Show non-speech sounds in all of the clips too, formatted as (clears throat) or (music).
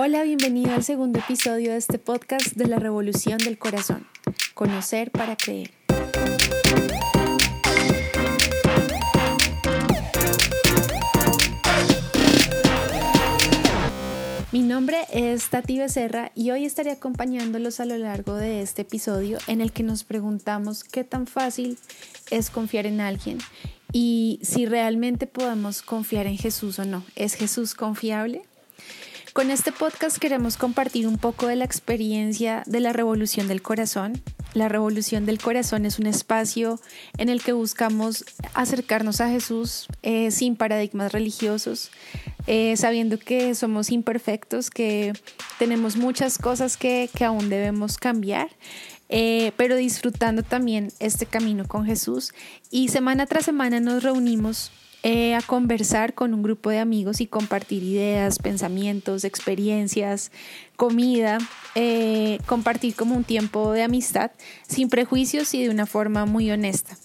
Hola, bienvenido al segundo episodio de este podcast de la Revolución del Corazón. Conocer para creer. Mi nombre es Tati Becerra y hoy estaré acompañándolos a lo largo de este episodio en el que nos preguntamos qué tan fácil es confiar en alguien y si realmente podemos confiar en Jesús o no. ¿Es Jesús confiable? Con este podcast queremos compartir un poco de la experiencia de la Revolución del Corazón. La Revolución del Corazón es un espacio en el que buscamos acercarnos a Jesús eh, sin paradigmas religiosos, eh, sabiendo que somos imperfectos, que tenemos muchas cosas que, que aún debemos cambiar. Eh, pero disfrutando también este camino con Jesús. Y semana tras semana nos reunimos eh, a conversar con un grupo de amigos y compartir ideas, pensamientos, experiencias, comida, eh, compartir como un tiempo de amistad sin prejuicios y de una forma muy honesta.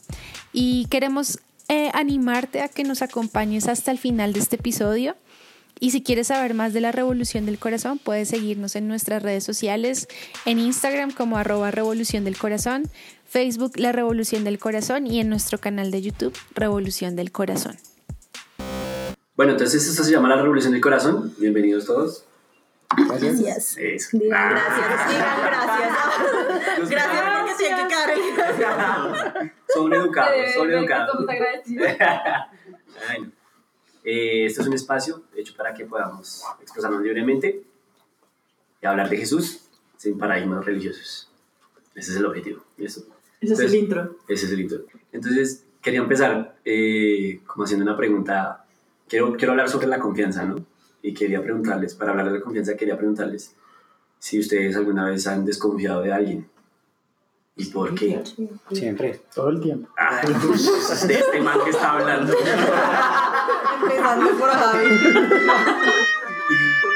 Y queremos eh, animarte a que nos acompañes hasta el final de este episodio. Y si quieres saber más de la Revolución del Corazón, puedes seguirnos en nuestras redes sociales, en Instagram como arroba Revolución del Corazón, Facebook La Revolución del Corazón y en nuestro canal de YouTube Revolución del Corazón. Bueno, entonces esto se llama La Revolución del Corazón. Bienvenidos todos. Gracias. Eso. Digan Ah. gracias. Digan gracias. Gracias porque tienen que quedar (laughs) Son educados, son educados. Estamos agradecidos. (laughs) Bueno, eh, esto es un espacio hecho para que podamos expresarnos libremente y hablar de Jesús sin paradigmas religiosos. Ese es el objetivo. ¿listo? Ese es el intro. Ese es el intro. Entonces, quería empezar eh, como haciendo una pregunta. Quiero, quiero hablar sobre la confianza, ¿no? Y quería preguntarles, para hablar de la confianza, quería preguntarles si ustedes alguna vez han desconfiado de alguien. ¿Y por qué? Siempre, todo el tiempo. Ah, de este man que está hablando. Empezando por Javi.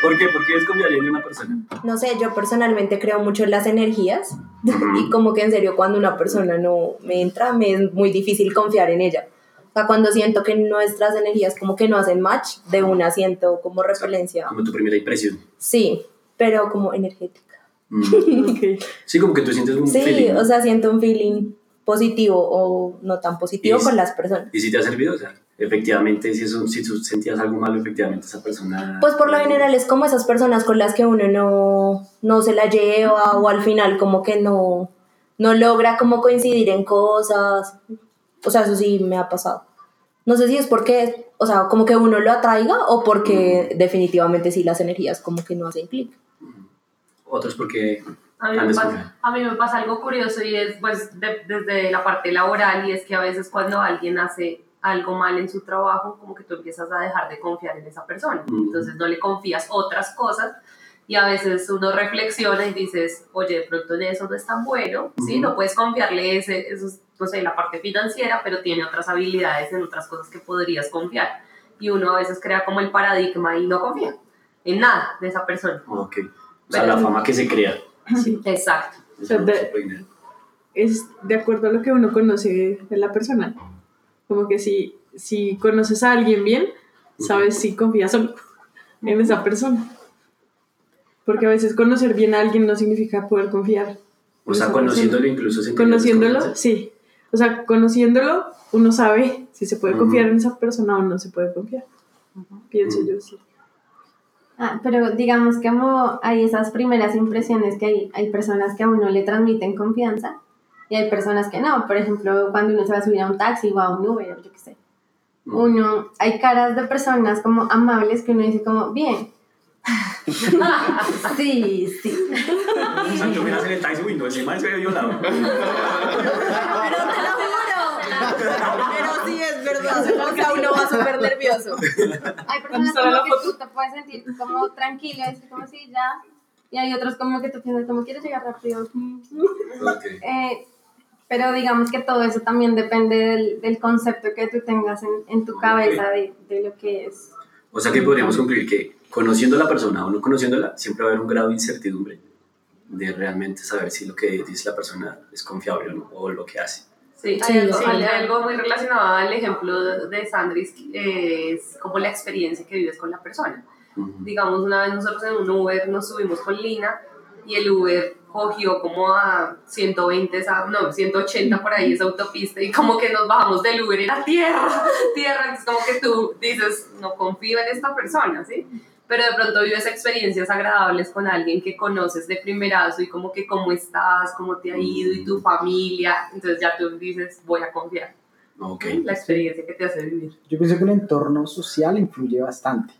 ¿Por qué? ¿Por qué desconfiarían de una persona? No sé, yo personalmente creo mucho en las energías Ujú. y como que en serio cuando una persona no me entra me es muy difícil confiar en ella. Sea, cuando siento que nuestras energías como que no hacen match, de una siento como repelencia. Como tu primera impresión. Sí, pero como energética. Mm. (laughs) Ok. Sí, como que tú sientes un Sí, feeling. o sea, siento un feeling positivo o no tan positivo con las personas. ¿Y si te ha servido? O sea, efectivamente, si, eso, si tú sentías algo malo, efectivamente esa persona... Pues por lo general es como esas personas con las que uno no, no se la lleva o al final como que no, no logra como coincidir en cosas. O sea, eso sí me ha pasado. No sé si es porque, o sea, como que uno lo atraiga o porque definitivamente sí las energías como que no hacen clic. Otros porque... A mí, me pasa, a mí me pasa algo curioso y es pues de- desde la parte laboral y es que a veces cuando alguien hace algo mal en su trabajo, como que tú empiezas a dejar de confiar en esa persona. Mm. Entonces no le confías otras cosas y a veces uno reflexiona y dices, oye, de pronto en eso no es tan bueno, ¿sí? Ujú. No puedes confiarle ese, eso, es, no sé, la parte financiera, pero tiene otras habilidades en otras cosas que podrías confiar. Y uno a veces crea como el paradigma y no confía en nada de esa persona. Ok. O sea, Pero- la fama que se crea. (laughs) Exacto. O sea, Eso de-. Es de acuerdo a lo que uno conoce de la persona. Como que si, si conoces a alguien bien, sabes si confías o no en esa persona. Porque a veces conocer bien a alguien no significa poder confiar. O sea, conociéndolo persona. incluso Conociéndolo, sí. O sea, conociéndolo, uno sabe si se puede Ujú. confiar en esa persona o no se puede confiar. Pienso Ujú. yo, sí. Ah, pero digamos que como hay esas primeras impresiones que hay, hay personas que a uno le transmiten confianza y hay personas que no. Por ejemplo, cuando uno se va a subir a un taxi o a un Uber, yo qué sé. Uno, hay caras de personas como amables que uno dice como, bien. (laughs) sí, sí. Yo me en el uy, no, encima se ve violado. (laughs) Pero te lo juro. Pero sí es verdad. O sea, uno va súper nervioso. Hay personas como que tú te puedes sentir como tranquilo, y decir como si ya. Y hay otros como que tú piensas como quieres llegar rápido. Ok. (laughs) Eh, pero digamos que todo eso también depende del, del concepto que tú tengas en, en tu cabeza de, de lo que es. O sea que podríamos concluir que conociendo a la persona o no conociéndola, siempre va a haber un grado de incertidumbre de realmente saber si lo que dice la persona es confiable o no, o lo que hace. Sí, hay, algo, sí. hay algo muy relacionado al ejemplo de Sandris, eh, es como la experiencia que vives con la persona. Ujú. Digamos, una vez nosotros en un Uber nos subimos con Lina y el Uber cogió como a 120, esa- no, 180 por ahí esa autopista y como que nos bajamos del Uber y era tierra, (laughs) tierra, es como que tú dices, no confío en esta persona, ¿sí? Pero de pronto vives experiencias agradables con alguien que conoces de primerazo y como que cómo estás, cómo te ha ido y tu familia, entonces ya tú dices, voy a confiar. Ok. La experiencia que te hace vivir. Yo pienso que el entorno social influye bastante.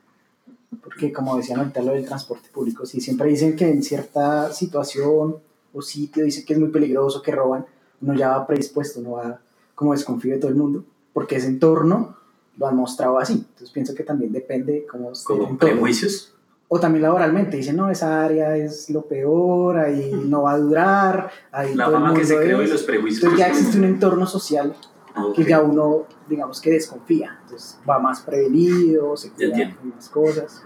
Porque como decían ahorita lo del transporte público, si siempre dicen que en cierta situación o sitio dicen que es muy peligroso, que roban, uno ya va predispuesto, uno va como desconfío de todo el mundo, porque ese entorno lo han mostrado así. Entonces pienso que también depende cómo Como prejuicios. O también laboralmente, dicen, no, esa área es lo peor, ahí no va a durar, ahí La todo el que se creó y los prejuicios. Entonces ya existe un entorno social Ok. que ya uno, digamos que desconfía, entonces va más prevenido, se cuida con más cosas.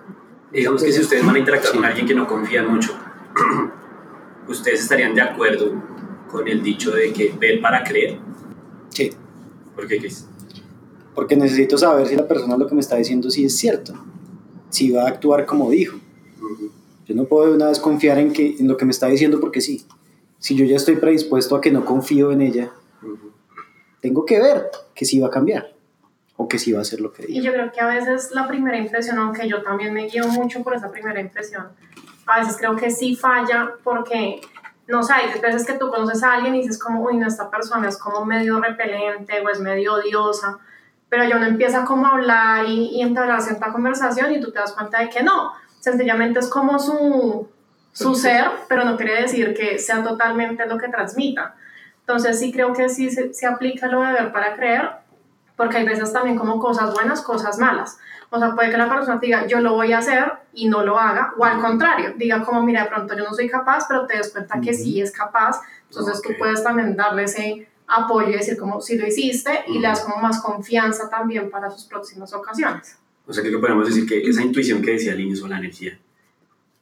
Digamos que si ustedes van a interactuar con alguien que no confían mucho, (clears throat) ¿ustedes estarían de acuerdo con el dicho de que ver para creer? Sí, ¿Por qué, Chris? porque necesito saber si la persona lo que me está diciendo sí es cierto, si va a actuar como dijo. Yo no puedo de una vez confiar en, que, en lo que me está diciendo porque sí. Si yo ya estoy predispuesto a que no confío en ella, Ujú. Tengo que ver que sí va a cambiar o que sí va a hacer lo que Y dijo. yo creo que a veces la primera impresión, aunque yo también me guío mucho por esa primera impresión, a veces creo que sí falla porque, no sé, hay veces que tú conoces a alguien y dices como, uy, no, esta persona es como medio repelente o es medio odiosa, pero ya uno empieza como a hablar y, y entablar cierta conversación y tú te das cuenta de que no, sencillamente es como su, su ser, pero no quiere decir que sea totalmente lo que transmita. Entonces sí creo que sí se, se aplica lo de ver para creer, porque hay veces también como cosas buenas, cosas malas. O sea, puede que la persona diga, yo lo voy a hacer y no lo haga, o al contrario, diga como, mira, de pronto yo no soy capaz, pero te des cuenta que sí es capaz, entonces Ok. tú puedes también darle ese apoyo y decir como, si lo hiciste, y le das como más confianza también para sus próximas ocasiones. O sea, que podemos decir que esa intuición que decía Linus o la energía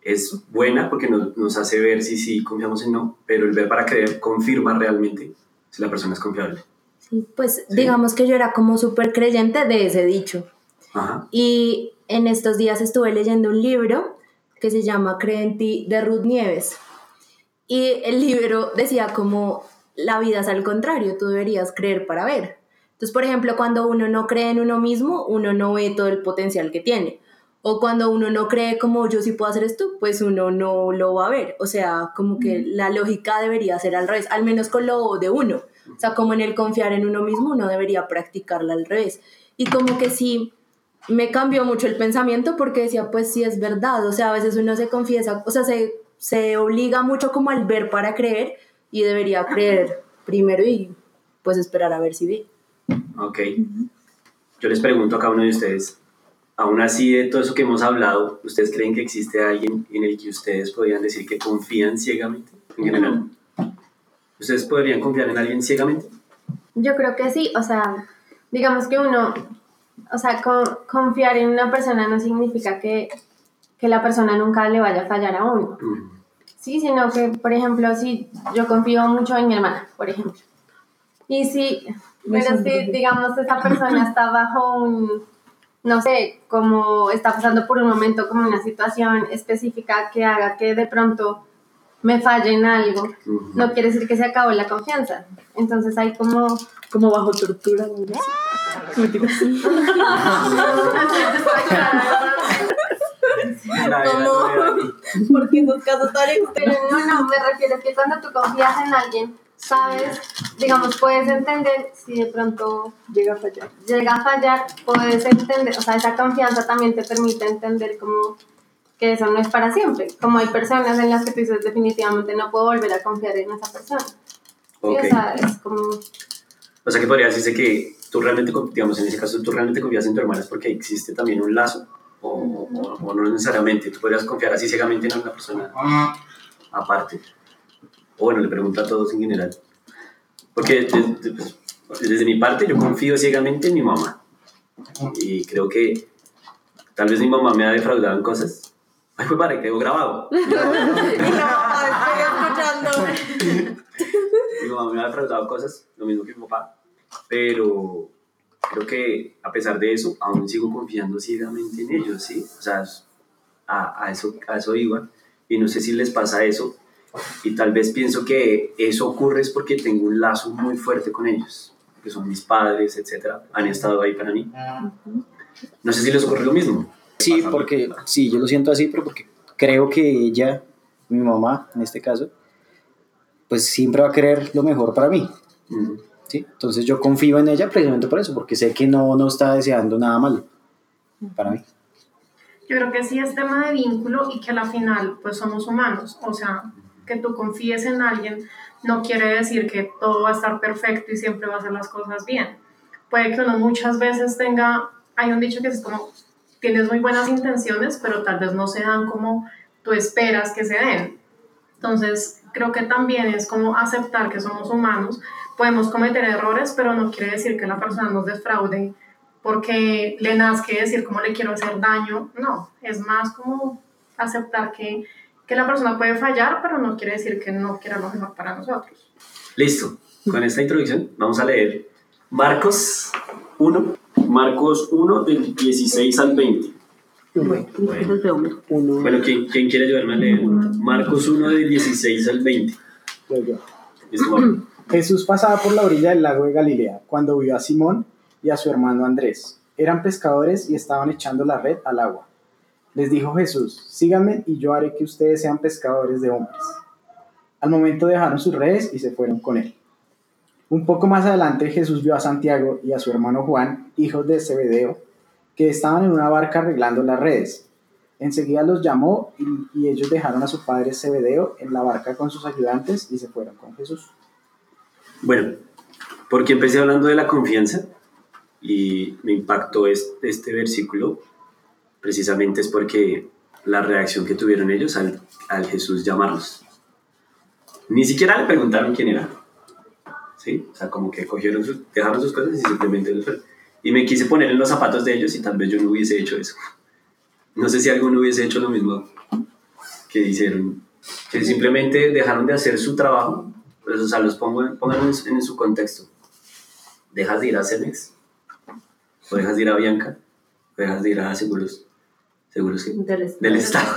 es buena porque nos, nos hace ver si sí confiamos en no, pero el ver para creer confirma realmente si la persona es confiable. Sí, pues digamos que yo era como súper creyente de ese dicho. Ajá. Y en estos días estuve leyendo un libro que se llama Cree en ti de Ruth Nieves. Y el libro decía como la vida es al contrario, tú deberías creer para ver. Entonces, por ejemplo, cuando uno no cree en uno mismo, uno no ve todo el potencial que tiene. O cuando uno no cree como yo sí puedo hacer esto, pues uno no lo va a ver. O sea, como que la lógica debería ser al revés, al menos con lo de uno. O sea, como en el confiar en uno mismo, uno debería practicarla al revés. Y como que sí, me cambió mucho el pensamiento porque decía, pues sí es verdad, o sea, a veces uno se confiesa, o sea, se, se obliga mucho como al ver para creer y debería creer primero y pues esperar a ver si ve. Ok. Yo les pregunto a cada uno de ustedes, aún así de todo eso que hemos hablado, ¿ustedes creen que existe alguien en el que ustedes podrían decir que confían ciegamente en general? ¿Ustedes podrían confiar en alguien ciegamente? Yo creo que sí, o sea, digamos que uno, o sea, co- confiar en una persona no significa que, que la persona nunca le vaya a fallar a uno. Mm. Sí, sino que, por ejemplo, si yo confío mucho en mi hermana, por ejemplo. Y si, pero si, digamos, esa persona está bajo un, no sé, como está pasando por un momento, como una situación específica que haga que de pronto me falle en algo, Ujú. no quiere decir que se acabó la confianza. Entonces hay como... Como bajo tortura. ¿no? (laughs) Mentiras. (laughs) Porque esos casos tan Pero no, no, me refiero a que cuando tú confías en alguien, sabes, digamos, puedes entender si de pronto Llega a fallar. llega a fallar, puedes entender, o sea, esa confianza también te permite entender como que eso no es para siempre. Como hay personas en las que tú dices definitivamente no puedo volver a confiar en esa persona. Sí, Ok. o sea, es como... O sea que podría decirse que tú realmente, digamos, en ese caso, tú realmente confías en tu hermana es porque existe también un lazo, o, o- o no necesariamente. Tú podrías confiar así ciegamente en una persona aparte. O bueno, le pregunto a todos en general. Porque desde, pues, desde mi parte yo confío ciegamente en mi mamá. Y creo que tal vez mi mamá me ha defraudado en cosas. Ay, pues para, quedó grabado. (laughs) mi mamá me ha defraudado cosas, lo mismo que mi papá, pero creo que a pesar de eso, aún sigo confiando ciegamente en ellos, ¿sí? O sea, a eso, a eso iba, y no sé si les pasa eso, y tal vez pienso que eso ocurre es porque tengo un lazo muy fuerte con ellos, que son mis padres, etcétera, han estado ahí para mí. No sé si les ocurre lo mismo. Sí, porque sí, yo lo siento así, pero porque creo que ella, mi mamá en este caso, pues siempre va a querer lo mejor para mí. ¿sí? Entonces yo confío en ella precisamente por eso, porque sé que no, no está deseando nada malo para mí. Yo creo que sí es tema de vínculo y que a la final pues somos humanos. O sea, que tú confíes en alguien no quiere decir que todo va a estar perfecto y siempre va a hacer las cosas bien. Puede que uno muchas veces tenga, hay un dicho que es como, tienes muy buenas intenciones, pero tal vez no se dan como tú esperas que se den. Entonces, creo que también es como aceptar que somos humanos, podemos cometer errores, pero no quiere decir que la persona nos defraude porque le nazque decir cómo le quiero hacer daño, no, es más como aceptar que, que la persona puede fallar, pero no quiere decir que no quiera lo mejor para nosotros. Listo, con esta introducción vamos a leer Marcos 1, Marcos 1 del 16 al 20. Bueno, bueno ¿quién, quién quiere ayudarme a leer? Marcos 1 del 16 al 20. Yo, yo. Listo, vamos. Jesús pasaba por la orilla del lago de Galilea cuando vio a Simón y a su hermano Andrés. Eran pescadores y estaban echando la red al agua. Les dijo Jesús, síganme y yo haré que ustedes sean pescadores de hombres. Al momento dejaron sus redes y se fueron con él. Un poco más adelante Jesús vio a Santiago y a su hermano Juan, hijos de Zebedeo, que estaban en una barca arreglando las redes. Enseguida los llamó y, ellos dejaron a su padre Zebedeo en la barca con sus ayudantes y se fueron con Jesús. Bueno, porque empecé hablando de la confianza y me impactó este, este versículo, precisamente es porque la reacción que tuvieron ellos al, al Jesús llamarlos. Ni siquiera le preguntaron quién era. ¿Sí? O sea, como que cogieron sus, dejaron sus cosas y simplemente los. Y me quise poner en los zapatos de ellos y tal vez yo no hubiese hecho eso. No sé si alguno hubiese hecho lo mismo que hicieron. Que simplemente dejaron de hacer su trabajo. Pues, o sea, los pongo en, pónganlo en, en su contexto. Dejas de ir a Cemex, o dejas de ir a Bianca, o dejas de ir a Seguros. Seguros que Del del Estado. (laughs)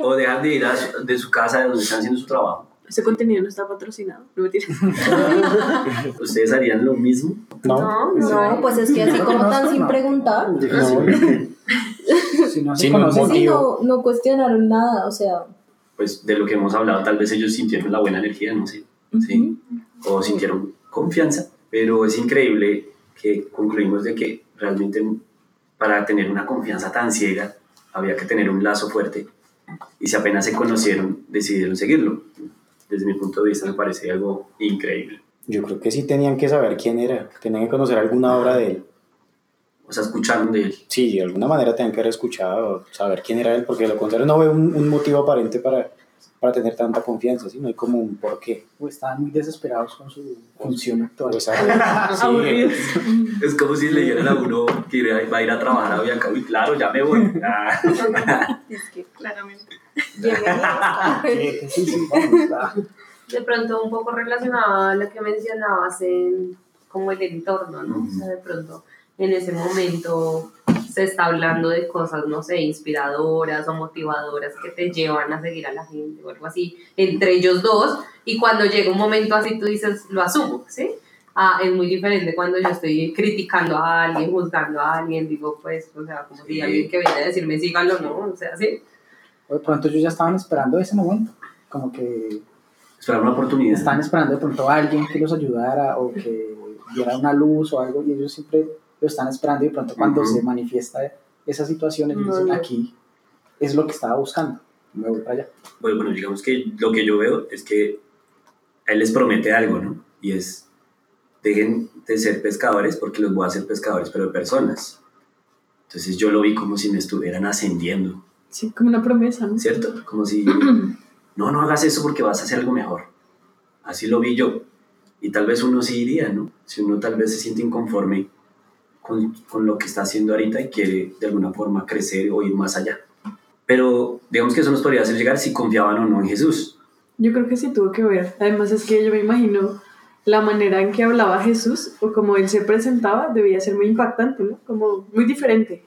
o dejas de ir a su- de su casa de donde están haciendo su trabajo. Ese contenido no está patrocinado. No me tires. (laughs) ¿Ustedes harían lo mismo? No, No, pues es que así como tan sin preguntar. no. (laughs) Si no se Sí, no, Sí, no, no cuestionaron nada, o sea, Pues de lo que hemos hablado, tal vez ellos sintieron la buena energía, no sé. ¿sí? O sintieron confianza. Pero es increíble que concluimos de que realmente para tener una confianza tan ciega había que tener un lazo fuerte. Y si apenas se conocieron, decidieron seguirlo. Desde mi punto de vista me parece algo increíble. Yo creo que sí tenían que saber quién era, tenían que conocer alguna obra de él. O sea, escucharon de él. Sí, de alguna manera tenían que haber escuchado, saber quién era él, porque de lo contrario no veo un, un motivo aparente para, para tener tanta confianza, ¿sí? No hay como un porqué. o estaban muy desesperados con su función actual. Pues, (laughs) sí. (laughs) Es como si le dijeran a uno que va a ir a trabajar a Bianca. Uy, claro, ya me voy. (laughs) Ah. Es que claramente. Sí, sí, vamos. De pronto un poco relacionado a lo que mencionabas en como el entorno, ¿no? O sea, de pronto en ese momento se está hablando de cosas, no sé, inspiradoras o motivadoras que te llevan a seguir a la gente o algo así, entre ellos dos, y cuando llega un momento así tú dices, lo asumo, ¿sí? Ah, es muy diferente cuando yo estoy criticando a alguien, juzgando a alguien, digo, pues, o sea, como si Sí. alguien que viene a decirme sígalo, ¿no? O sea, sí. O de pronto ellos ya estaban esperando ese momento, como que Esperar una oportunidad. estaban esperando de pronto a alguien que los ayudara o que diera una luz o algo y ellos siempre lo están esperando y de pronto cuando Ujú. se manifiesta esa situación ellos dicen aquí es lo que estaba buscando, me voy para allá. Bueno, bueno, digamos que lo que yo veo es que él les promete algo, ¿no? Y es, dejen de ser pescadores porque los voy a hacer pescadores, pero de personas. Entonces yo lo vi como si me estuvieran ascendiendo, Sí, como una promesa, ¿no? ¿cierto? Como si, (clears throat) no, no hagas eso porque vas a hacer algo mejor. Así lo vi yo. Y tal vez uno sí iría, ¿no? Si uno tal vez se siente inconforme con, con lo que está haciendo ahorita y quiere de alguna forma crecer o ir más allá. Pero digamos que eso nos podría hacer llegar si confiaban o no en Jesús. Yo creo que sí tuvo que ver. Además es que yo me imagino la manera en que hablaba Jesús o como él se presentaba debía ser muy impactante, ¿no? Como muy diferente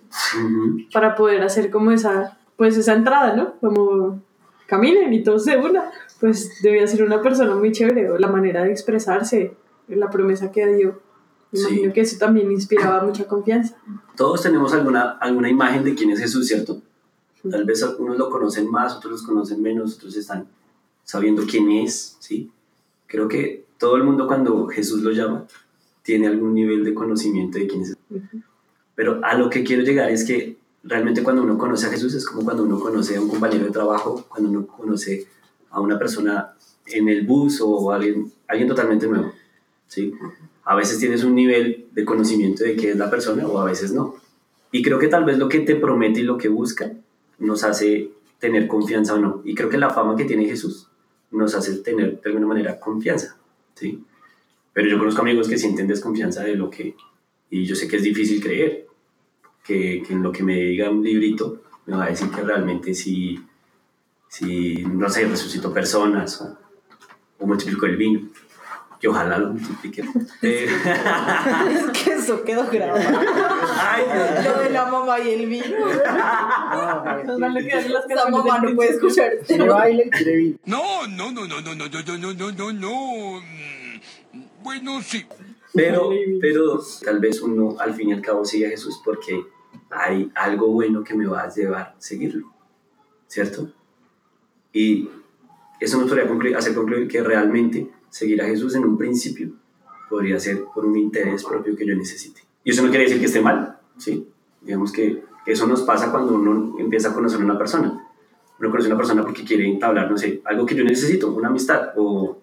para poder hacer como esa, pues esa entrada, ¿no? Como caminen y todos de una. Pues debía ser una persona muy chévere, o la manera de expresarse, la promesa que dio. Me Sí. imagino que eso también inspiraba mucha confianza. Todos tenemos alguna, alguna imagen de quién es Jesús, ¿cierto? Tal vez algunos lo conocen más, otros los conocen menos, otros están sabiendo quién es, ¿sí? Creo que todo el mundo cuando Jesús lo llama tiene algún nivel de conocimiento de quién es. Pero a lo que quiero llegar es que realmente cuando uno conoce a Jesús es como cuando uno conoce a un compañero de trabajo, cuando uno conoce a una persona en el bus o alguien, alguien totalmente nuevo, ¿sí? A veces tienes un nivel de conocimiento de qué es la persona o a veces no. Y creo que tal vez lo que te promete y lo que busca nos hace tener confianza o no. Y creo que la fama que tiene Jesús nos hace tener de alguna manera confianza, ¿sí? Pero yo conozco amigos que sienten desconfianza de lo que... Y yo sé que es difícil creer que, que en lo que me diga un librito me va a decir que realmente sí, sí no sé, resucitó personas o, o multiplicó el vino. Que ojalá lo multiplique. Eh, (laughs) Es que eso quedó grabado. Ay. Lo de la mamá y el vino. (laughs) No, No canciones mamá no puede escuchar. (laughs) No, no, no, no, no, no, no, no, no, no, no, no. Mm, Bueno, sí. Pero, pero tal vez uno al fin y al cabo sigue a Jesús porque hay algo bueno que me va a llevar a seguirlo, ¿cierto? Y eso nos podría concluir- hacer concluir que realmente seguir a Jesús en un principio podría ser por un interés propio que yo necesite. Y eso no quiere decir que esté mal, ¿sí? Digamos que eso nos pasa cuando uno empieza a conocer a una persona. Uno conoce a una persona porque quiere entablar, no sé, algo que yo necesito, una amistad, o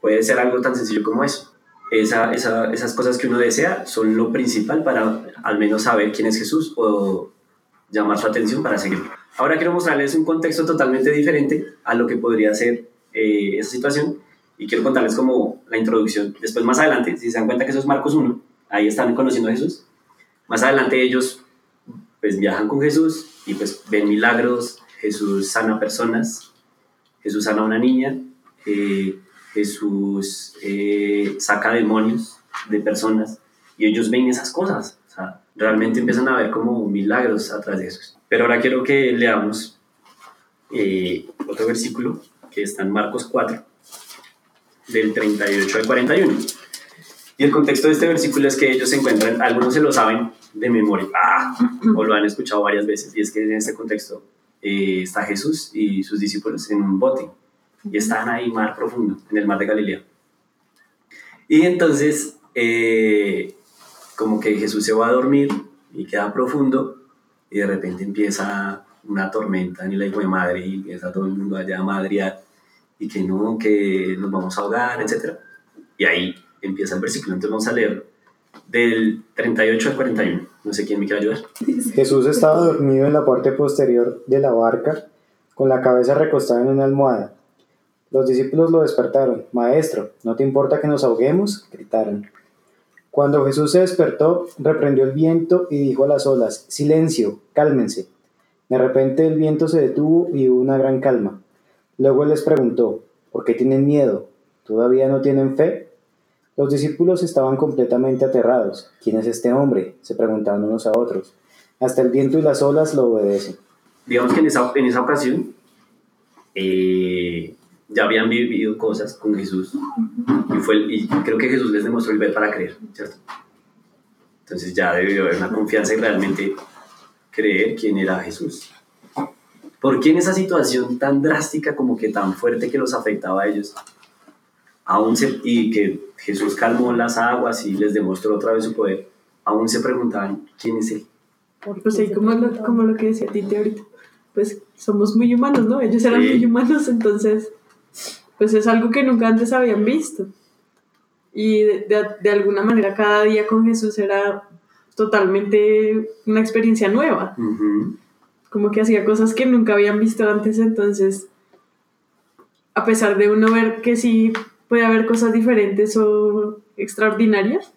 puede ser algo tan sencillo como eso esa, esa- esas cosas que uno desea son lo principal para al menos saber quién es Jesús o llamar su atención para seguirlo. Ahora quiero mostrarles un contexto totalmente diferente a lo que podría ser eh, esa situación y quiero contarles como la introducción. Después más adelante, si se dan cuenta que eso es Marcos 1, ahí están conociendo a Jesús. Más adelante ellos pues viajan con Jesús y pues ven milagros, Jesús sana personas, Jesús sana a una niña, eh, Jesús eh, saca demonios de personas y ellos ven esas cosas. O sea, realmente empiezan a ver como milagros atrás de Jesús. Pero ahora quiero que leamos eh, otro versículo que está en Marcos 4, del 38 al 41. Y el contexto de este versículo es que ellos se encuentran, algunos se lo saben de memoria, ¡ah! o lo han escuchado varias veces, y es que en este contexto eh, está Jesús y sus discípulos en un bote y están ahí mar profundo, en el mar de Galilea. Y entonces, eh, como que Jesús se va a dormir y queda profundo, y de repente empieza una tormenta en la hijo de madre, y empieza todo el mundo allá a madrear, y que no, que nos vamos a ahogar, etc. Y ahí empieza el versículo, entonces vamos a leer del 38 al 41. No sé quién me quiere ayudar. Jesús estaba dormido en la parte posterior de la barca, con la cabeza recostada en una almohada. Los discípulos lo despertaron. Maestro, ¿no te importa que nos ahoguemos? gritaron. Cuando Jesús se despertó, reprendió el viento y dijo a las olas, Silencio, cálmense. De repente el viento se detuvo y hubo una gran calma. Luego les preguntó, ¿por qué tienen miedo? ¿Todavía no tienen fe? Los discípulos estaban completamente aterrados. ¿Quién es este hombre? se preguntaban unos a otros. Hasta el viento y las olas lo obedecen. digamos que en esa, en esa ocasión eh, ya habían vivido cosas con Jesús y, fue, el- y creo que Jesús les demostró el ver para creer, ¿cierto? Entonces ya debió haber una confianza y realmente creer quién era Jesús. ¿Por qué en esa situación tan drástica, como que tan fuerte que los afectaba a ellos, aún se, y que Jesús calmó las aguas y les demostró otra vez su poder, aún se preguntaban quién es Él? Pues sí, como lo, como lo que decía Titi ahorita. Pues somos muy humanos, ¿no? Ellos eran Sí. muy humanos, entonces, pues es algo que nunca antes habían visto. Y de, de- de alguna manera cada día con Jesús era totalmente una experiencia nueva. Ujú. Como que hacía cosas que nunca habían visto antes, entonces, a pesar de uno ver que sí puede haber cosas diferentes o extraordinarias,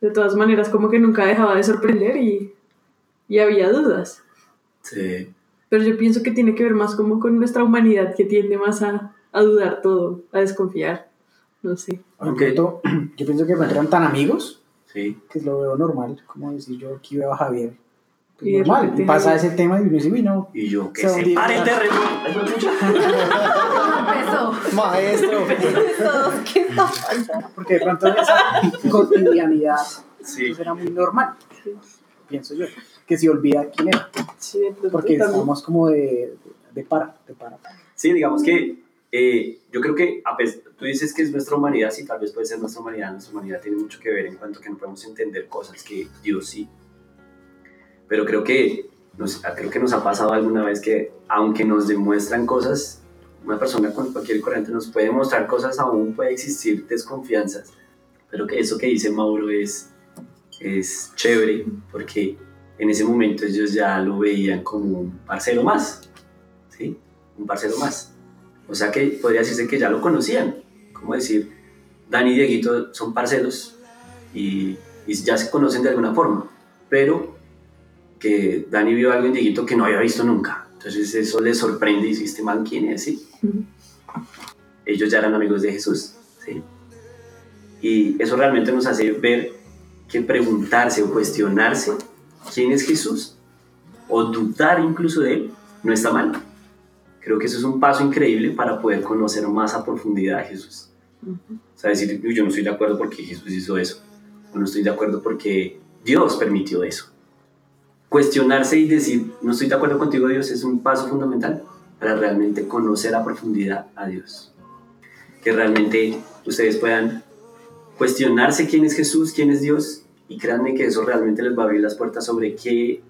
de todas maneras como que nunca dejaba de sorprender y, y había dudas. Sí. Pero yo pienso que tiene que ver más como con nuestra humanidad que tiende más a, a dudar todo, a desconfiar. No sé. De Ok. pronto, (clears throat) yo pienso que pronto eran tan amigos Sí. que lo veo normal, como decir yo aquí veo a Javier. Pues Y normal, y pasa ese tema y uno dice, uy, no. Y yo, que Se se hundió. pare el terreno. Empezó. Maestro. (laughs) ¿qué está pasando? Porque de pronto esa cotidianidad Sí. pues, era muy normal, pienso yo. Que se olvida quién era, Sí, porque estamos como de, de para, de para. Sí, digamos que eh, yo creo que a tú dices que es nuestra humanidad, sí, tal vez puede ser nuestra humanidad, nuestra humanidad tiene mucho que ver en cuanto que no podemos entender cosas que Dios sí. Pero creo que nos, creo que nos ha pasado alguna vez que aunque nos demuestran cosas, una persona con cualquier corriente nos puede mostrar cosas, aún puede existir desconfianzas. Pero que eso que dice Mauro es, es chévere porque en ese momento ellos ya lo veían como un parcero más, ¿sí? Un parcero más. O sea que podría decirse que ya lo conocían. Como decir, Dani y Dieguito son parceros y, y ya se conocen de alguna forma. Pero que Dani vio algo en Dieguito que no había visto nunca. Entonces eso le sorprende y dice, este man quién es, ¿sí? Ellos ya eran amigos de Jesús, ¿sí? Y eso realmente nos hace ver que preguntarse o cuestionarse quién es Jesús o dudar incluso de él no está mal. Creo que eso es un paso increíble para poder conocer más a profundidad a Jesús. O sea, decir, "Uy, yo no estoy de acuerdo porque Jesús hizo eso. O no estoy de acuerdo porque Dios permitió eso. Cuestionarse y decir, no estoy de acuerdo contigo Dios, es un paso fundamental para realmente conocer a profundidad a Dios. Que realmente ustedes puedan cuestionarse quién es Jesús, quién es Dios, y créanme que eso realmente les va a abrir las puertas sobre qué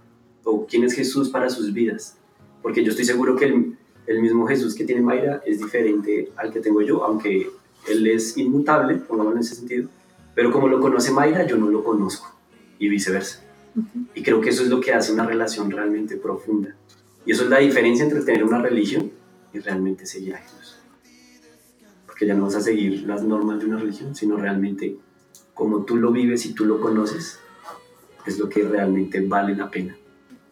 o quién es Jesús para sus vidas. Porque yo estoy seguro que el, el mismo Jesús que tiene Mayra es diferente al que tengo yo, aunque él es inmutable, pongámoslo en ese sentido. Pero como lo conoce Mayra, yo no lo conozco, y viceversa. Y creo que eso es lo que hace una relación realmente profunda. Y eso es la diferencia entre tener una religión y realmente seguir a Jesús. Porque ya no vas a seguir las normas de una religión, sino realmente como tú lo vives y tú lo conoces, es lo que realmente vale la pena.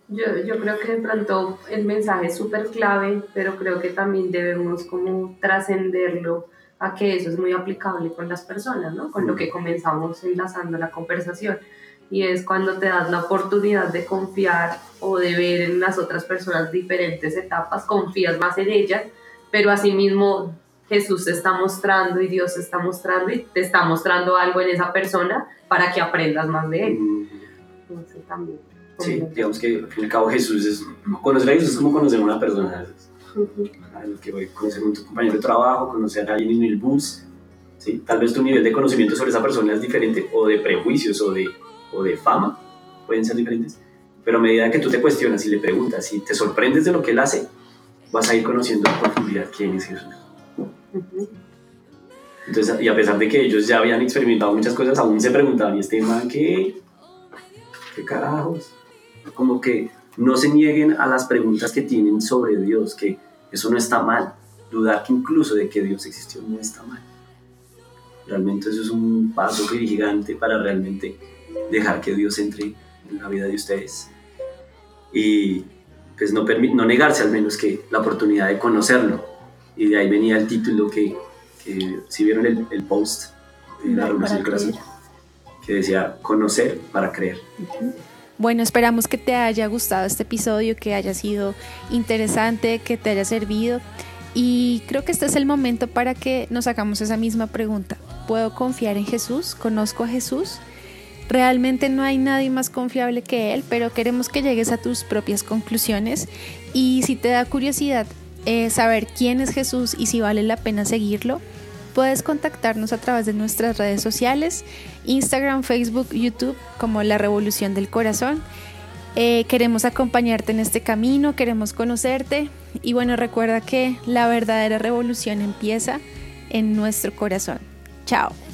Yo, yo creo que de pronto el mensaje es súper clave, pero creo que también debemos como trascenderlo a que eso es muy aplicable con las personas, ¿no? Con lo que comenzamos enlazando la conversación. Y es cuando te das la oportunidad de confiar o de ver en las otras personas diferentes etapas, confías más en ellas, pero asimismo Jesús te está mostrando y Dios te está mostrando y te está mostrando algo en esa persona para que aprendas más de él. Mm, Entonces también. Sí, digamos que al fin y al cabo Jesús es, conocer a Jesús es como conocer a una persona. Ujú. Al que voy a conocer a un compañero de trabajo, conocer a alguien en el bus. ¿sí? Tal vez tu nivel de conocimiento sobre esa persona es diferente, o de prejuicios, o de, o de fama, pueden ser diferentes. Pero a medida que tú te cuestionas y le preguntas y te sorprendes de lo que él hace, vas a ir conociendo en profundidad quién es Jesús. Entonces, y a pesar de que ellos ya habían experimentado muchas cosas, aún se preguntaban, ¿y este man qué? ¿Qué carajos? Como que no se nieguen a las preguntas que tienen sobre Dios, que eso no está mal. Dudar que incluso de que Dios existió no está mal. Realmente eso es un paso gigante para realmente dejar que Dios entre en la vida de ustedes. Y pues no, no negarse al menos que la oportunidad de conocerlo. Y de ahí venía el título que, que si vieron el, el post de la Ver Revolución del Corazón, que decía conocer para creer. Bueno, esperamos que te haya gustado este episodio, que haya sido interesante, que te haya servido. Y creo que este es el momento para que nos hagamos esa misma pregunta. ¿Puedo confiar en Jesús? ¿Conozco a Jesús? Realmente no hay nadie más confiable que Él, pero queremos que llegues a tus propias conclusiones. Y si te da curiosidad eh, saber quién es Jesús y si vale la pena seguirlo, puedes contactarnos a través de nuestras redes sociales, Instagram, Facebook, YouTube, como La Revolución del Corazón. Eh, queremos acompañarte en este camino, queremos conocerte y bueno, recuerda que la verdadera revolución empieza en nuestro corazón. Chao.